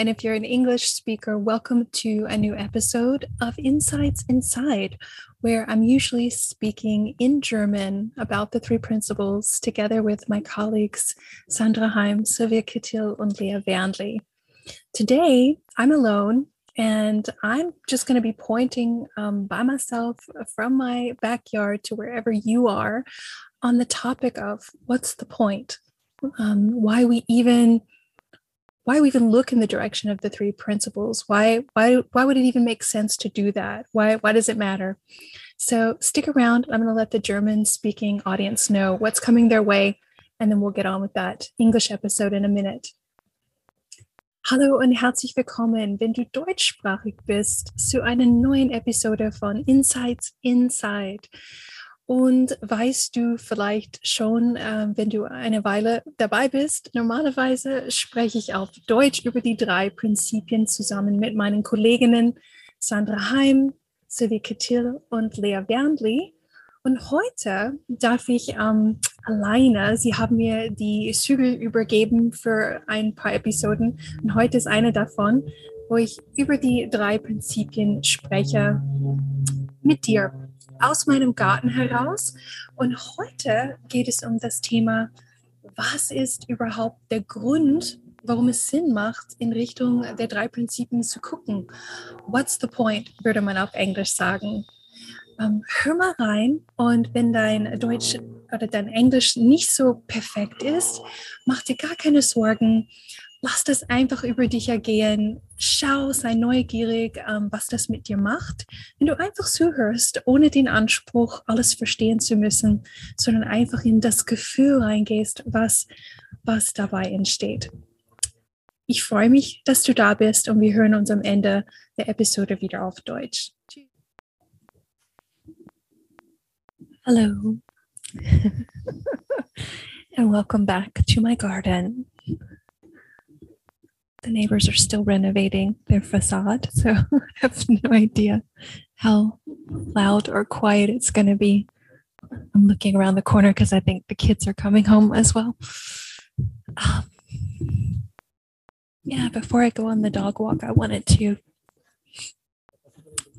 And if you're an English speaker, welcome to a new episode of Insights Inside, where I'm usually speaking in German about the three principles together with my colleagues Sandra Heim, Silvia Chytil, and Lea Wernli. Today, I'm alone and I'm just going to be pointing um, by myself from my backyard to wherever you are on the topic of what's the point? Um, why we even why we even look in the direction of the three principles? Why why why would it even make sense to do that? Why why does it matter? So stick around. I'm going to let the german speaking audience know what's coming their way and then we'll get on with that english episode in a minute. Hallo und herzlich willkommen, wenn du deutschsprachig bist, zu einer neuen Episode von Insights Inside. Und weißt du vielleicht schon, äh, wenn du eine Weile dabei bist, normalerweise spreche ich auf Deutsch über die drei Prinzipien zusammen mit meinen Kolleginnen Sandra Heim, Sylvie Kittil und Lea Wernli. Und heute darf ich ähm, alleine, sie haben mir die Zügel übergeben für ein paar Episoden. Und heute ist eine davon, wo ich über die drei Prinzipien spreche mit dir aus meinem Garten heraus. Und heute geht es um das Thema, was ist überhaupt der Grund, warum es Sinn macht, in Richtung der drei Prinzipien zu gucken. What's the point, würde man auf Englisch sagen. Um, hör mal rein und wenn dein Deutsch oder dein Englisch nicht so perfekt ist, mach dir gar keine Sorgen lass das einfach über dich ergehen. Schau, sei neugierig, ähm, was das mit dir macht. Wenn du einfach zuhörst, ohne den Anspruch, alles verstehen zu müssen, sondern einfach in das Gefühl reingehst, was, was dabei entsteht. Ich freue mich, dass du da bist und wir hören uns am Ende der Episode wieder auf Deutsch. Hello. and welcome back to my garden. The neighbors are still renovating their facade. So I have no idea how loud or quiet it's going to be. I'm looking around the corner because I think the kids are coming home as well. Um, yeah, before I go on the dog walk, I wanted to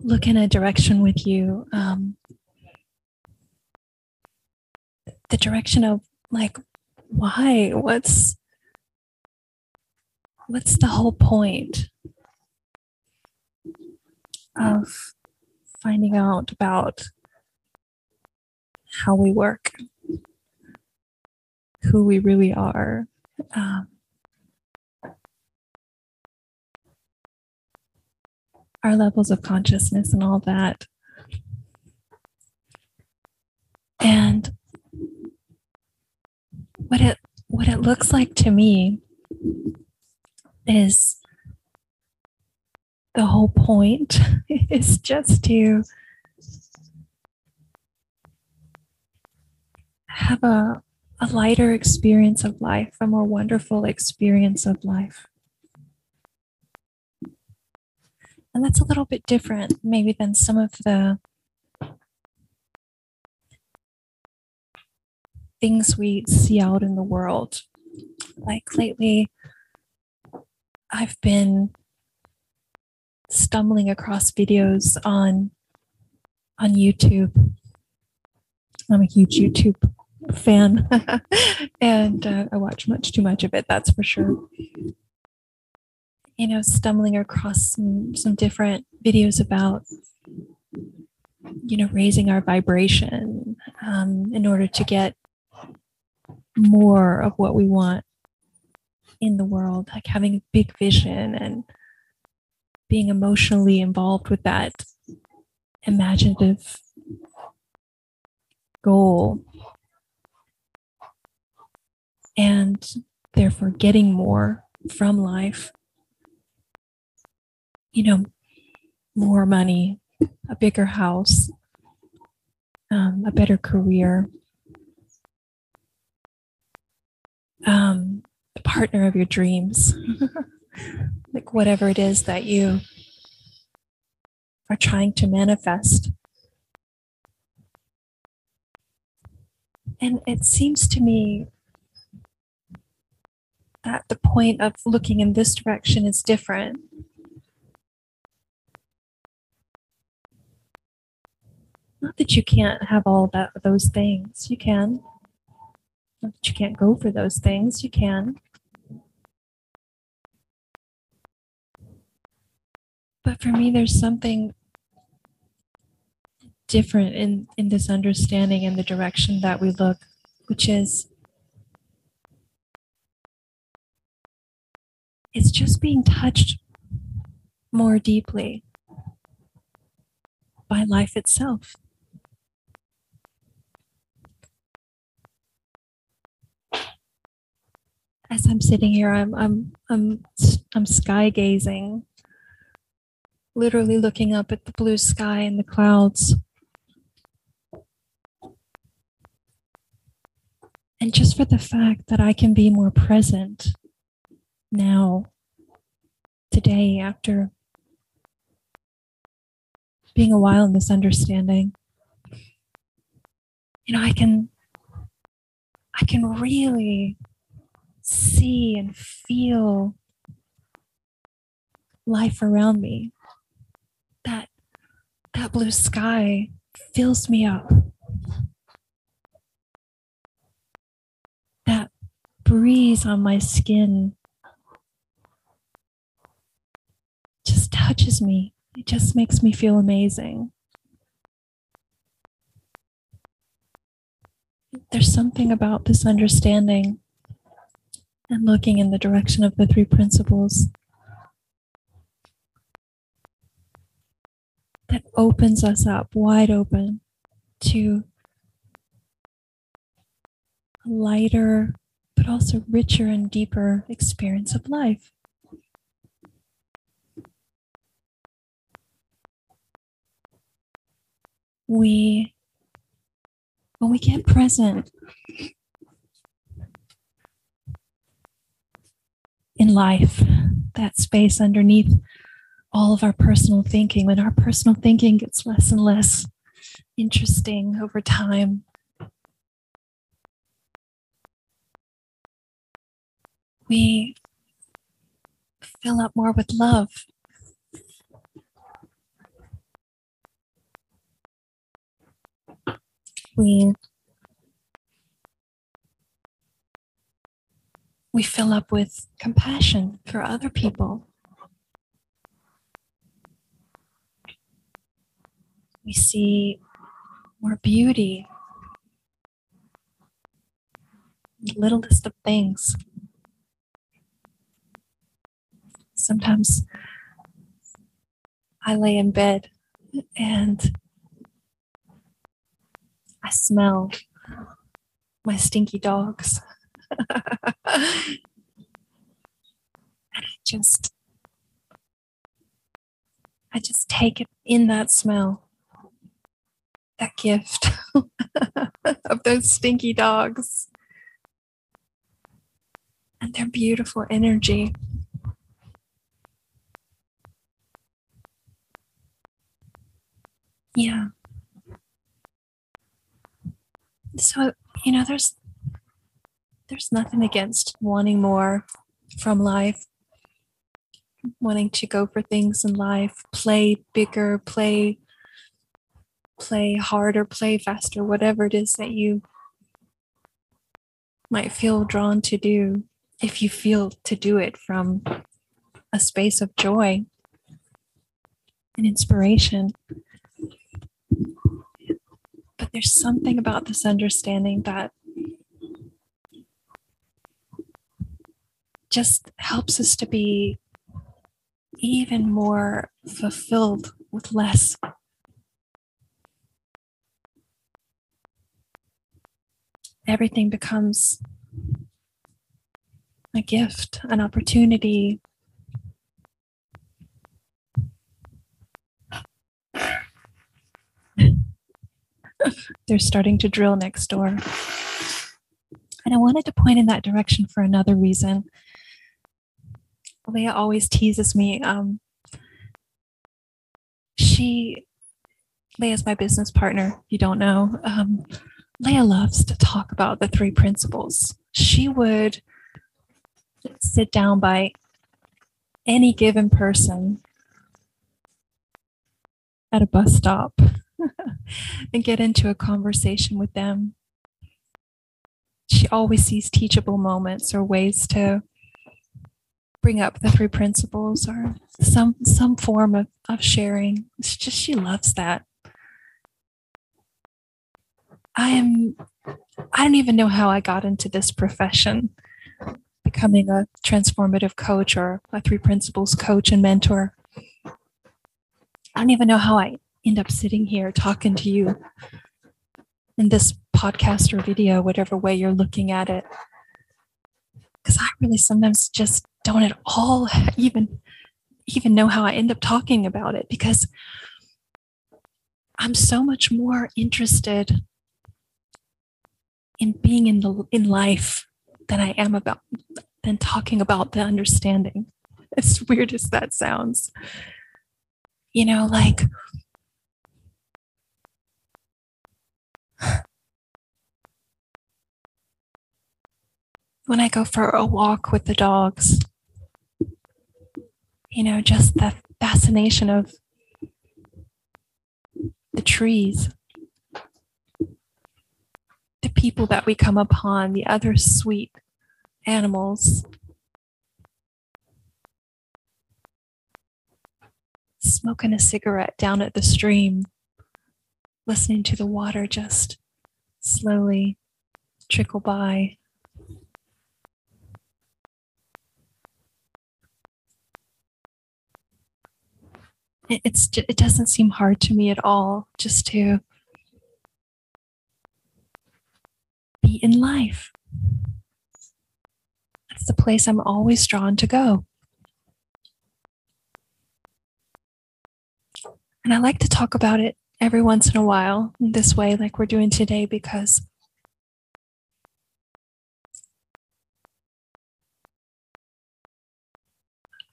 look in a direction with you. Um, the direction of like, why? What's what's the whole point of finding out about how we work, who we really are? Um, our levels of consciousness and all that. And what it what it looks like to me is the whole point is just to have a, a lighter experience of life, a more wonderful experience of life. And that's a little bit different, maybe, than some of the things we see out in the world. Like lately, I've been stumbling across videos on on YouTube. I'm a huge YouTube fan, and uh, I watch much too much of it. That's for sure. You know, stumbling across some some different videos about you know raising our vibration um, in order to get more of what we want in the world, like having a big vision and being emotionally involved with that imaginative goal. And therefore getting more from life. You know, more money, a bigger house, um, a better career, um, partner of your dreams, like whatever it is that you are trying to manifest. And it seems to me that the point of looking in this direction is different. Not that you can't have all that those things. You can. Not that you can't go for those things. You can. But for me, there's something different in, in this understanding and the direction that we look, which is it's just being touched more deeply by life itself. As I'm sitting here, I'm I'm I'm I'm sky gazing, literally looking up at the blue sky and the clouds. And just for the fact that I can be more present now, today, after being a while in this understanding, you know, I can I can really see and feel life around me. That blue sky fills me up. That breeze on my skin just touches me. It just makes me feel amazing. There's something about this understanding and looking in the direction of the three principles that opens us up wide open to a lighter, but also richer and deeper experience of life. We, when we get present in life, that space underneath all of our personal thinking, when our personal thinking gets less and less interesting over time, we fill up more with love. We we fill up with compassion for other people. We see more beauty, the littlest of things. Sometimes I lay in bed and I smell my stinky dogs. and I just I just take it in that smell, gift of those stinky dogs and their beautiful energy. Yeah. So, you know, there's there's nothing against wanting more from life, wanting to go for things in life, play bigger, play play harder, play faster, whatever it is that you might feel drawn to do if you feel to do it from a space of joy and inspiration. But there's something about this understanding that just helps us to be even more fulfilled with less. Everything becomes a gift, an opportunity. They're starting to drill next door. And I wanted to point in that direction for another reason. Lea always teases me. Um, she, Lea's my business partner, you don't know. Um, Lea loves to talk about the three principles. She would sit down by any given person at a bus stop and get into a conversation with them. She always sees teachable moments or ways to bring up the three principles or some some form of, of sharing. It's just she loves that. I am I don't even know how I got into this profession, becoming a transformative coach or a three principles coach and mentor. I don't even know how I end up sitting here talking to you in this podcast or video, whatever way you're looking at it. Because I really sometimes just don't at all even even know how I end up talking about it because I'm so much more interested in being in the in life than I am about than talking about the understanding. As weird as that sounds. You know, like when I go for a walk with the dogs, you know, just the fascination of the trees, people that we come upon, the other sweet animals. Smoking a cigarette down at the stream, listening to the water just slowly trickle by. it's it doesn't seem hard to me at all just to in life that's the place i'm always drawn to go and i like to talk about it every once in a while this way like we're doing today because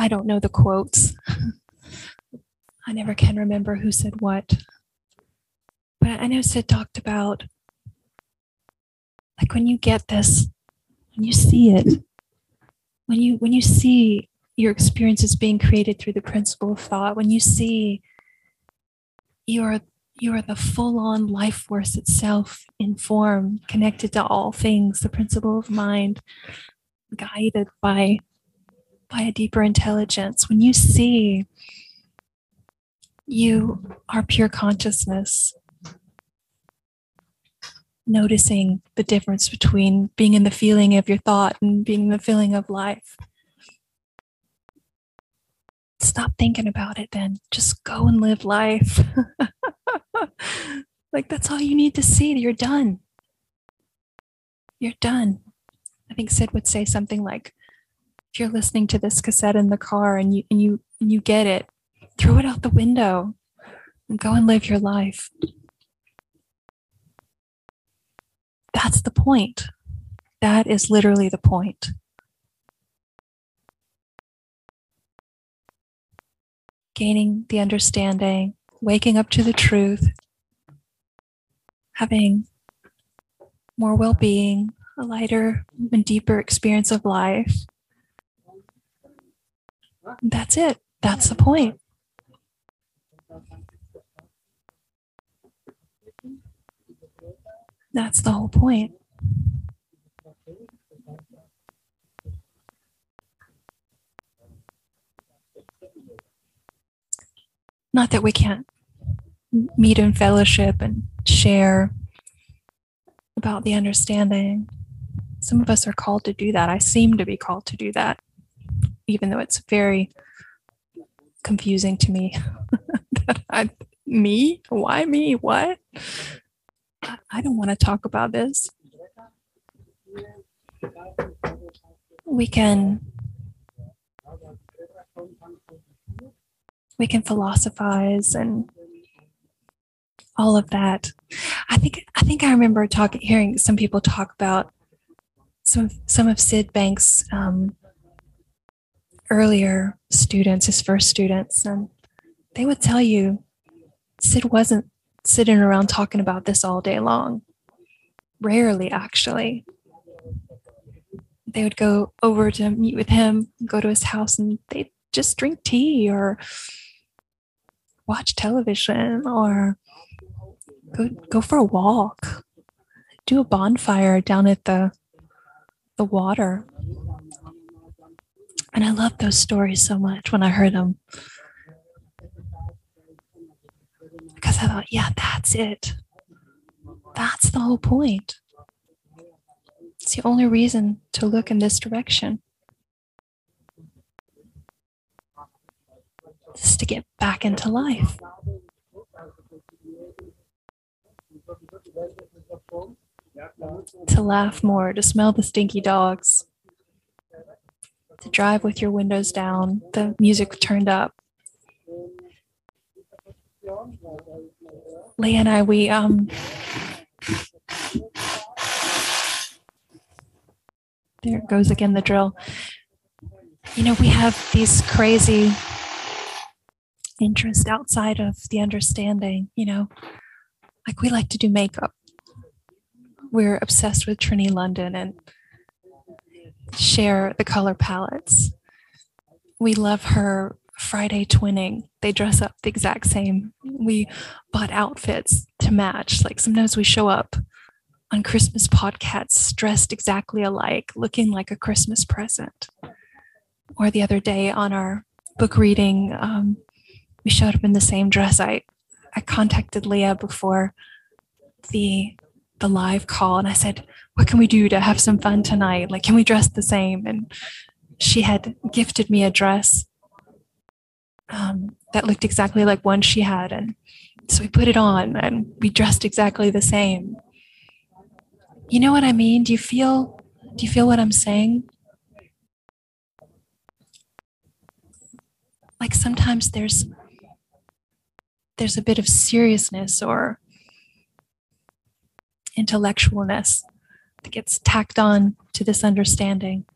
I don't know the quotes. I never can remember who said what. But I know Syd talked about like when you get this, when you see it, when you when you see your experiences being created through the principle of thought, when you see you're you are the full-on life force itself in form, connected to all things, the principle of mind, guided by by a deeper intelligence. When you see you are pure consciousness, noticing the difference between being in the feeling of your thought and being in the feeling of life. Stop thinking about it then. Just go and live life. like, that's all you need to see. You're done. You're done. I think Syd would say something like, if you're listening to this cassette in the car and you and you and you get it, throw it out the window and go and live your life. That's the point. That is literally the point. Gaining the understanding, waking up to the truth, having more well being, a lighter and deeper experience of life. That's it. That's the point. That's the whole point. Not that we can't meet in fellowship and share about the understanding. Some of us are called to do that. I seem to be called to do that, even though it's very confusing to me. that I, me? Why me? What? I don't want to talk about this. we can we can philosophize and all of that. I think I think I remember talking hearing some people talk about some some of Syd Banks' um, earlier students, his first students, and they would tell you Syd wasn't sitting around talking about this all day long. Rarely, actually. They would go over to meet with him, go to his house, and they'd just drink tea or watch television or go go for a walk do a bonfire down at the the water and i love those stories so much when i heard them because i thought yeah that's it that's the whole point it's the only reason to look in this direction is to get back into life. To laugh more, to smell the stinky dogs, to drive with your windows down, the music turned up. Lea and I, we um there goes again the drill. You know, we have these crazy interest outside of the understanding, you know. Like we like to do makeup. We're obsessed with Trinny London and share the color palettes. We love her Friday twinning. They dress up the exact same. We bought outfits to match. Like sometimes we show up on Christmas podcasts dressed exactly alike, looking like a Christmas present. Or the other day on our book reading um, we showed up in the same dress. I I contacted Lea before the the live call and I said, "What can we do to have some fun tonight? Like, can we dress the same?" And she had gifted me a dress um, that looked exactly like one she had, and so we put it on and we dressed exactly the same. You know what I mean? Do you feel? Do you feel what I'm saying? Like sometimes there's there's a bit of seriousness or intellectualness that gets tacked on to this understanding.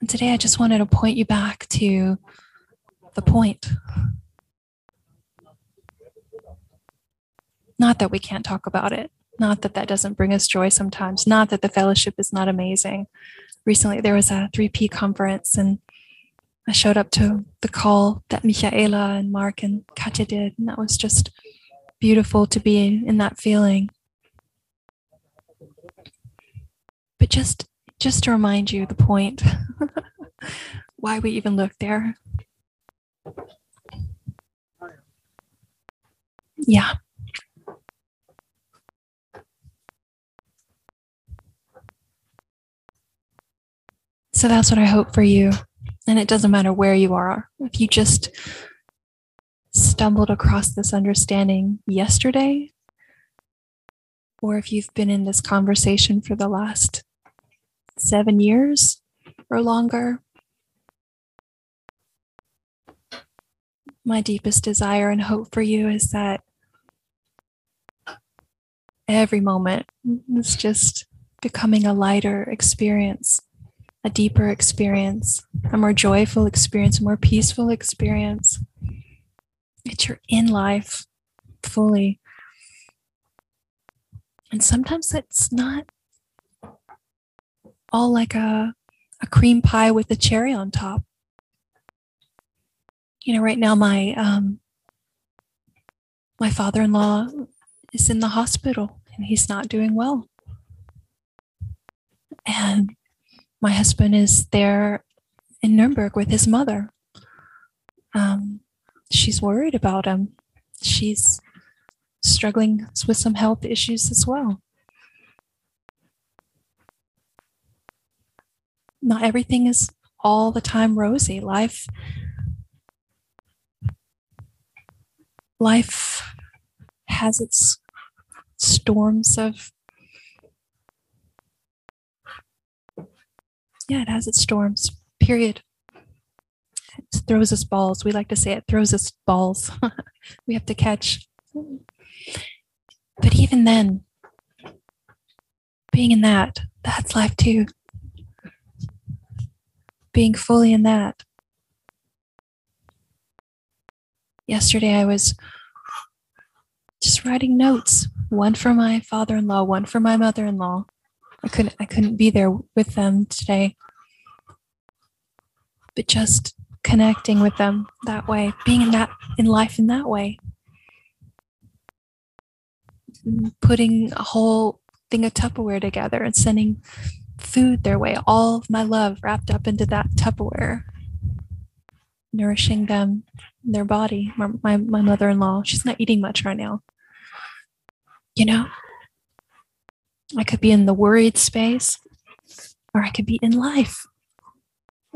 And today I just wanted to point you back to the point. Not that we can't talk about it, not that that doesn't bring us joy sometimes, not that the fellowship is not amazing. Recently, there was a 3P conference, and I showed up to the call that Michaela and Mark and Katya did, and that was just beautiful to be in that feeling. But just just to remind you the point, why we even look there. Yeah. So that's what I hope for you. And it doesn't matter where you are. If you just stumbled across this understanding yesterday, or if you've been in this conversation for the last seven years or longer, my deepest desire and hope for you is that every moment is just becoming a lighter experience a deeper experience, a more joyful experience, a more peaceful experience. That you're in life fully. And sometimes that's not all like a, a cream pie with a cherry on top. You know, right now my um, my father-in-law is in the hospital and he's not doing well. And my husband is there in Nuremberg with his mother. Um, she's worried about him. She's struggling with some health issues as well. Not everything is all the time rosy. Life life has its storms of Yeah, it has its storms. Period. It throws us balls. We like to say it throws us balls. we have to catch. But even then, being in that, that's life too. Being fully in that. Yesterday, I was just writing notes, one for my father-in-law, one for my mother-in-law. I couldn't I couldn't be there with them today. But just connecting with them that way, being in that in life in that way. Putting a whole thing of Tupperware together and sending food their way, all of my love wrapped up into that Tupperware, nourishing them, their body. My, my, my mother in law, she's not eating much right now. You know, I could be in the worried space, or I could be in life.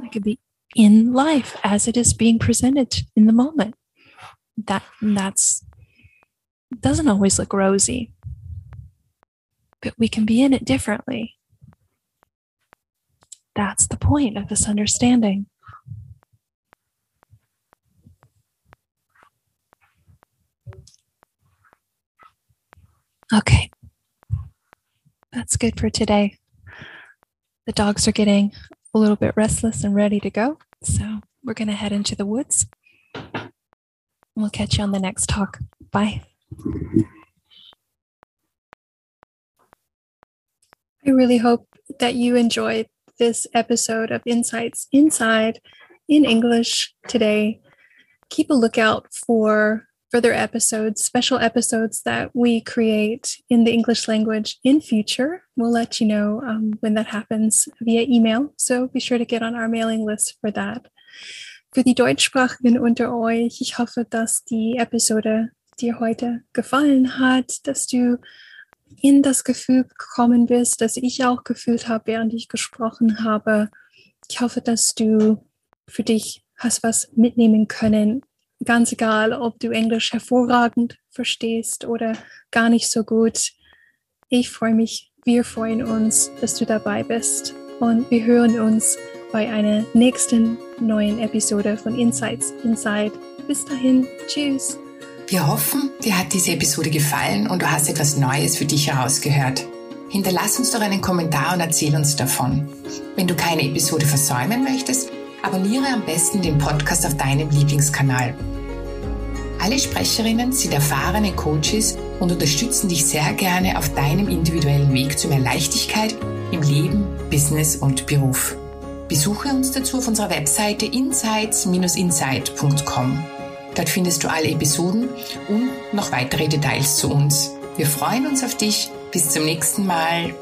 I could be in life as it is being presented in the moment. That that's doesn't always look rosy, but we can be in it differently. That's the point of this understanding. Okay. That's good for today. The dogs are getting a little bit restless and ready to go. So we're going to head into the woods. We'll catch you on the next talk. Bye. I really hope that you enjoyed this episode of Insights Inside in English today. Keep a lookout for further episodes, special episodes that we create in the English language in future. We'll let you know um, when that happens via email. So be sure to get on our mailing list for that. Für die Deutschsprachigen unter euch, ich hoffe, dass die Episode dir heute gefallen hat, dass du in das Gefühl gekommen bist, dass ich auch gefühlt habe, während ich gesprochen habe. Ich hoffe, dass du für dich hast was mitnehmen können ganz egal, ob du Englisch hervorragend verstehst oder gar nicht so gut. Ich freue mich, wir freuen uns, dass du dabei bist und wir hören uns bei einer nächsten neuen Episode von Insights Inside. Bis dahin, tschüss. Wir hoffen, dir hat diese Episode gefallen und du hast etwas Neues für dich herausgehört. Hinterlass uns doch einen Kommentar und erzähl uns davon. Wenn du keine Episode versäumen möchtest, abonniere am besten den Podcast auf deinem Lieblingskanal. Alle Sprecherinnen sind erfahrene Coaches und unterstützen dich sehr gerne auf deinem individuellen Weg zu mehr Leichtigkeit im Leben, Business und Beruf. Besuche uns dazu auf unserer Webseite insights-insight.com. Dort findest du alle Episoden und noch weitere Details zu uns. Wir freuen uns auf dich. Bis zum nächsten Mal.